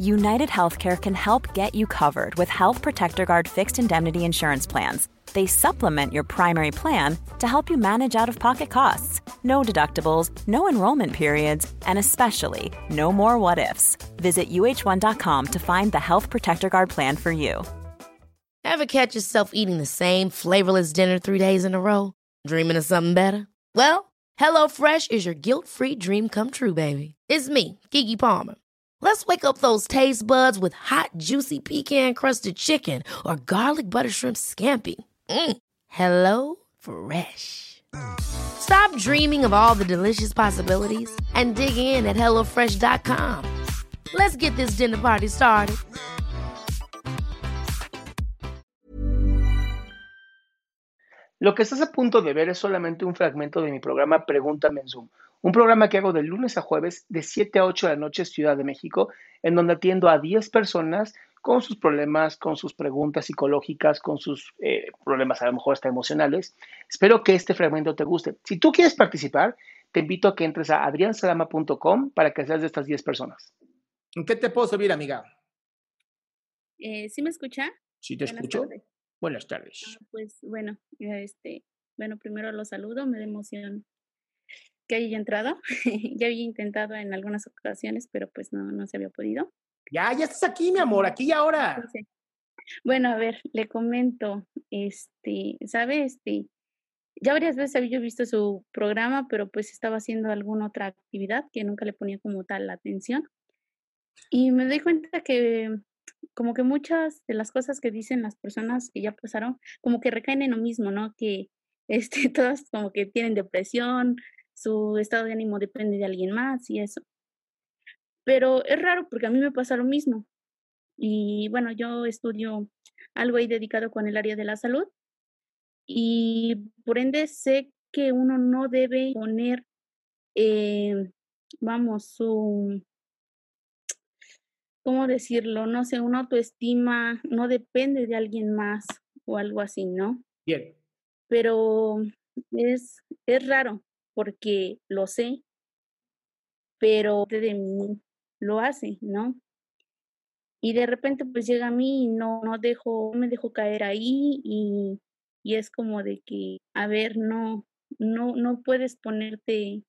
United Healthcare can help get you covered with Health Protector Guard fixed indemnity insurance plans. They supplement your primary plan to help you manage out of pocket costs. No deductibles, no enrollment periods, and especially no more what ifs. Visit uh1.com to find the Health Protector Guard plan for you. Ever catch yourself eating the same flavorless dinner three days in a row? Dreaming of something better? Well, HelloFresh is your guilt free dream come true, baby. It's me, Kiki Palmer. Let's wake up those taste buds with hot, juicy pecan crusted chicken or garlic butter shrimp scampi. Mm. Hello Fresh. Stop dreaming of all the delicious possibilities and dig in at HelloFresh.com. Let's get this dinner party started. Lo que estás a punto de ver es solamente un fragmento de mi programa Pregúntame en Zoom, un programa que hago de lunes a jueves de 7 a 8 de la noche Ciudad de México, en donde atiendo a 10 personas con sus problemas, con sus preguntas psicológicas, con sus eh, problemas a lo mejor hasta emocionales. Espero que este fragmento te guste. Si tú quieres participar, te invito a que entres a adriansalama.com para que seas de estas 10 personas. ¿En qué te puedo servir, amiga? Eh, ¿Sí me escucha? Sí, te Buenas escucho. tardes. Buenas tardes. Ah, Pues bueno, este, bueno, primero los saludo, me da emoción que haya entrado. ya había intentado en algunas ocasiones, pero pues no, no se había podido. Ya, ya estás aquí, mi amor, aquí y ahora. Entonces, Bueno, a ver, le comento, este, ¿sabe? Este, ya varias veces había visto su programa, pero pues estaba haciendo alguna otra actividad que nunca le ponía como tal la atención. Y me doy cuenta que como que muchas de las cosas que dicen las personas que ya pasaron, como que recaen en lo mismo, ¿no? Que este, todas como que tienen depresión, su estado de ánimo depende de alguien más y eso. Pero es raro porque a mí me pasa lo mismo. Y bueno, yo estudio algo ahí dedicado con el área de la salud y por ende sé que uno no debe poner, eh, vamos, su, ¿cómo decirlo? No sé, una autoestima no depende de alguien más o algo así, ¿no? Bien. Pero es, es raro porque lo sé, pero de mí lo hace, ¿no? Y de repente pues llega a mí y no, no dejo, me dejo caer ahí y, y es como de que, a ver, no, no, no puedes ponerte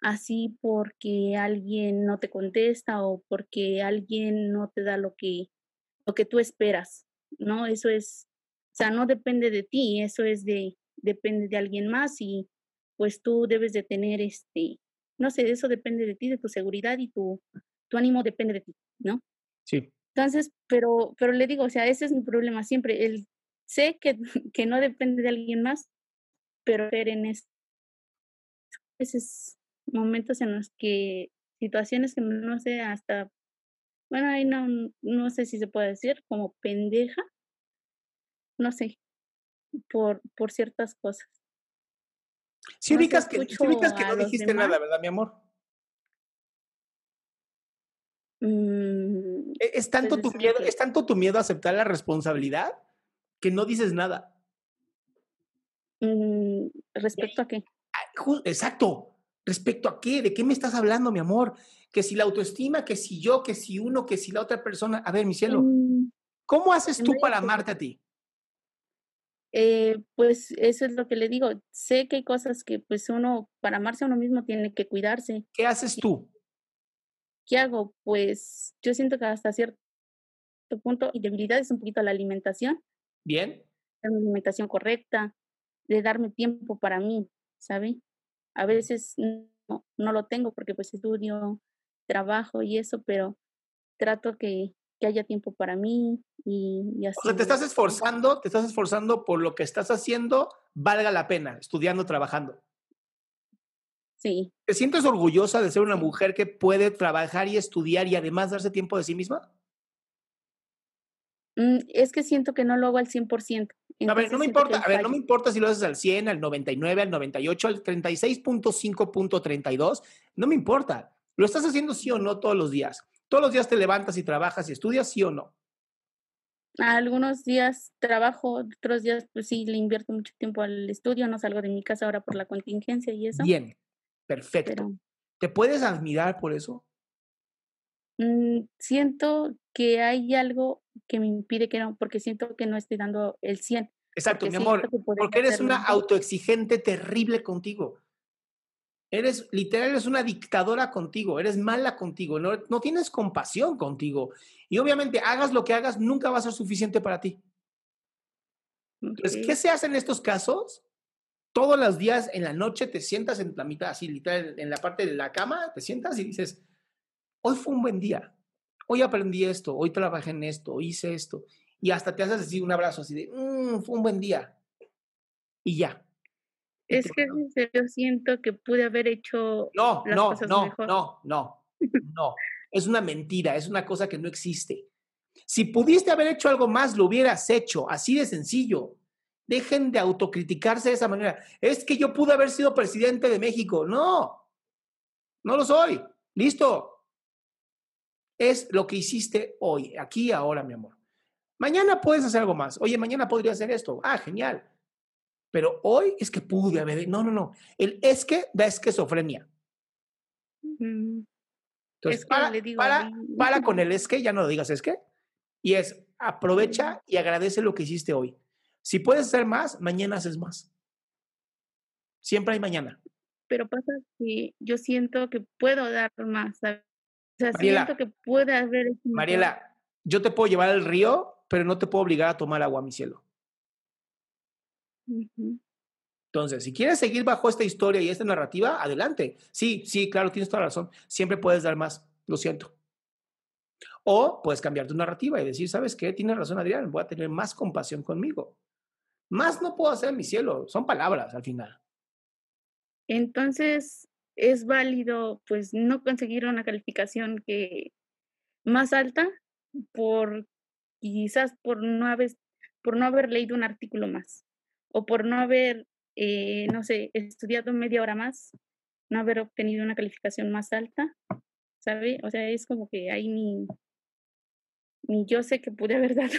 así porque alguien no te contesta o porque alguien no te da lo que, lo que tú esperas, ¿no? Eso es, o sea, no depende de ti, eso es de, depende de alguien más y pues tú debes de tener este, no sé, eso depende de ti, de tu seguridad y tu, tu ánimo depende de ti, ¿no? Sí. Entonces, pero, pero le digo, o sea, ese es mi problema siempre. El, sé que, que no depende de alguien más, pero en es- esos momentos en los que, situaciones que no sé, hasta, bueno, ahí no, no sé si se puede decir, como pendeja, no sé, por, por ciertas cosas. Si No ubicas que, escucho ubicas que no dijiste demás. nada, ¿verdad, mi amor? Mm, E- Es tanto, tu miedo, que- es tanto tu miedo a aceptar la responsabilidad que no dices nada. mm, ¿Respecto a qué? Ah, Exacto. ¿Respecto a qué? ¿De qué me estás hablando, mi amor? Que si la autoestima, que si yo, que si uno, que si la otra persona. A ver, mi cielo, Mm, ¿cómo haces tú para amarte a ti? Eh, pues eso es lo que le digo. Sé que hay cosas que pues uno, para amarse a uno mismo, tiene que cuidarse. ¿Qué haces tú? ¿Qué hago? Pues yo siento que hasta cierto punto, y debilidad es un poquito la alimentación, ¿Bien? una alimentación correcta, de darme tiempo para mí, ¿sabe? A veces no, no lo tengo porque pues estudio, trabajo y eso, pero trato que, que haya tiempo para mí y, y así. O sea, te estás esforzando, te estás esforzando por lo que estás haciendo, valga la pena, estudiando, trabajando. Sí, ¿Te sientes orgullosa de ser una mujer que puede trabajar y estudiar y además darse tiempo de sí misma? Mm, es que siento que no lo hago al 100%. A ver, no me importa, a ver, no me importa si lo haces al 100, al 99, al 98, al 36.5.32, no me importa. Lo estás haciendo sí o no todos los días. Todos los días te levantas y trabajas y estudias sí o no. Algunos días trabajo, otros días pues sí le invierto mucho tiempo al estudio, no salgo de mi casa ahora por la contingencia y eso. Bien, perfecto. ¿Te puedes admirar por eso? Mm, siento que hay algo que me impide que no, porque siento que no estoy dando el 100. Exacto, mi amor, porque eres una autoexigente terrible contigo. Eres, literal, eres una dictadora contigo, eres mala contigo, no, no tienes compasión contigo. Y obviamente, hagas lo que hagas, nunca va a ser suficiente para ti. Entonces, ¿qué se hace en estos casos? Todos los días en la noche te sientas en la mitad, así, literal, en la parte de la cama, te sientas y dices, hoy fue un buen día, hoy aprendí esto, hoy trabajé en esto, hice esto, y hasta te haces así un abrazo así de, mmm, fue un buen día, y ya. Es que yo siento que pude haber hecho no, no, no, no, no, no, es una mentira, es una cosa que no existe. Si pudiste haber hecho algo más, lo hubieras hecho, así de sencillo. Dejen de autocriticarse de esa manera. Es que yo pude haber sido presidente de México. No, no lo soy. Listo es lo que hiciste hoy, aquí ahora, mi amor. Mañana puedes hacer algo más. Oye, mañana podría hacer esto. Ah, genial. Pero hoy es que pude haber. No, no, no. El es que da esquizofrenia. Entonces, para, para, con el es que, ya no lo digas es que. Y es aprovecha y agradece lo que hiciste hoy. Si puedes hacer más, mañana haces más. Siempre hay mañana. Pero pasa que yo siento que puedo dar más, sea, siento que puede haber... Mariela, yo te puedo llevar al río, pero no te puedo obligar a tomar agua, mi cielo. Entonces, si quieres seguir bajo esta historia y esta narrativa, adelante. Sí, sí, claro, tienes toda la razón. Siempre puedes dar más, lo siento. O puedes cambiar tu narrativa y decir, ¿sabes qué? Tienes razón, Adrián, voy a tener más compasión conmigo. Más no puedo hacer, mi cielo, son palabras al final. Entonces, es válido pues no conseguir una calificación que más alta por quizás por no haber por no haber leído un artículo más o por no haber eh, no sé estudiado media hora más no haber obtenido una calificación más alta sabe o sea es como que ahí ni ni yo sé que pude haber dado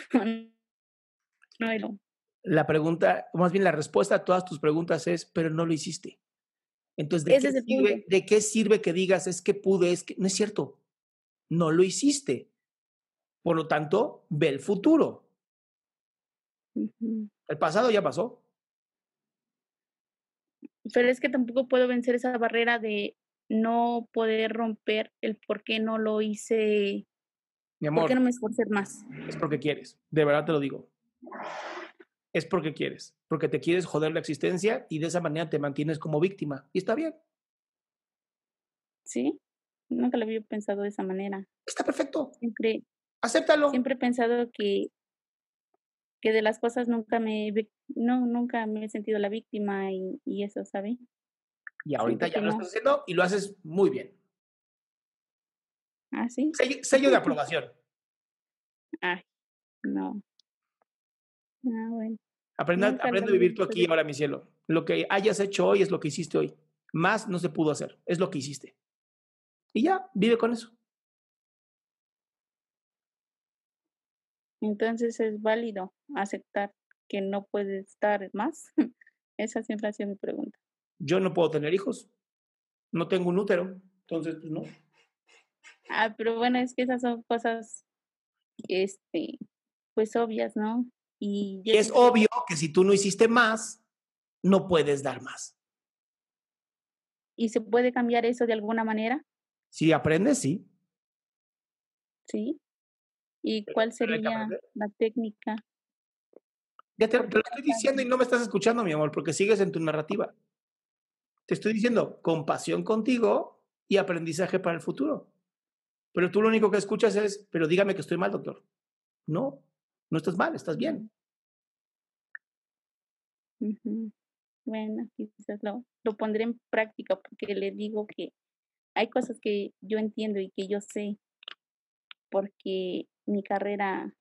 no la pregunta más bien la respuesta a todas tus preguntas es pero no lo hiciste entonces, ¿de, qué sirve, ¿de qué sirve que digas es que pude? Es que no es cierto. No lo hiciste. Por lo tanto, ve el futuro. El pasado ya pasó. Pero es que tampoco puedo vencer esa barrera de no poder romper el por qué no lo hice. Mi amor. ¿Por qué no me esforcé más? Es porque quieres. De verdad te lo digo es porque quieres, porque te quieres joder la existencia y de esa manera te mantienes como víctima. Y está bien. Sí, nunca lo había pensado de esa manera. Está perfecto. Siempre. Acéptalo. Siempre he pensado que, que de las cosas nunca me, no, nunca me he sentido la víctima y, y eso, ¿sabe? Y ahorita ya lo estás haciendo y lo haces muy bien. ¿Ah, sí? sello de aprobación. Ay, no. Ah, bueno. Aprende, aprende a vivir tú aquí ahora, mi cielo. Lo que hayas hecho hoy es lo que hiciste hoy. Más no se pudo hacer. Es lo que hiciste. Y ya, vive con eso. Entonces es válido aceptar que no puedes estar más. Esa siempre ha sido mi pregunta. Yo no puedo tener hijos. No tengo un útero. Entonces, pues no. Ah, pero bueno, es que esas son cosas, este, pues obvias, ¿no? Y, es obvio que si tú no hiciste más, no puedes dar más. ¿Y se puede cambiar eso de alguna manera? Si aprendes, sí. Sí. ¿Y cuál sería la técnica? Ya te, te, lo estoy diciendo y no me estás escuchando, mi amor, porque sigues en tu narrativa. Te estoy diciendo compasión contigo y aprendizaje para el futuro. Pero tú lo único que escuchas es, pero dígame que estoy mal, doctor. No, no estás mal, estás bien. Bueno, quizás lo, lo pondré en práctica porque le digo que hay cosas que yo entiendo y que yo sé porque mi carrera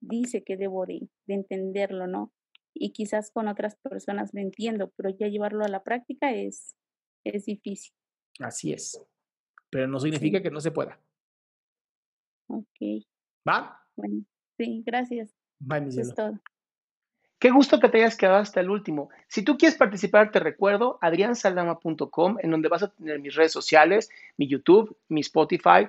dice que debo de, de entenderlo, ¿no? Y quizás con otras personas lo entiendo, pero ya llevarlo a la práctica es, es difícil. Así es. Pero no significa Sí. que no se pueda. Ok, ¿Va? bueno, sí, gracias. Bye, mi Eso es todo. Qué gusto que te hayas quedado hasta el último. Si tú quieres participar, te recuerdo adriansaldama.com, en donde vas a tener mis redes sociales, mi YouTube, mi Spotify,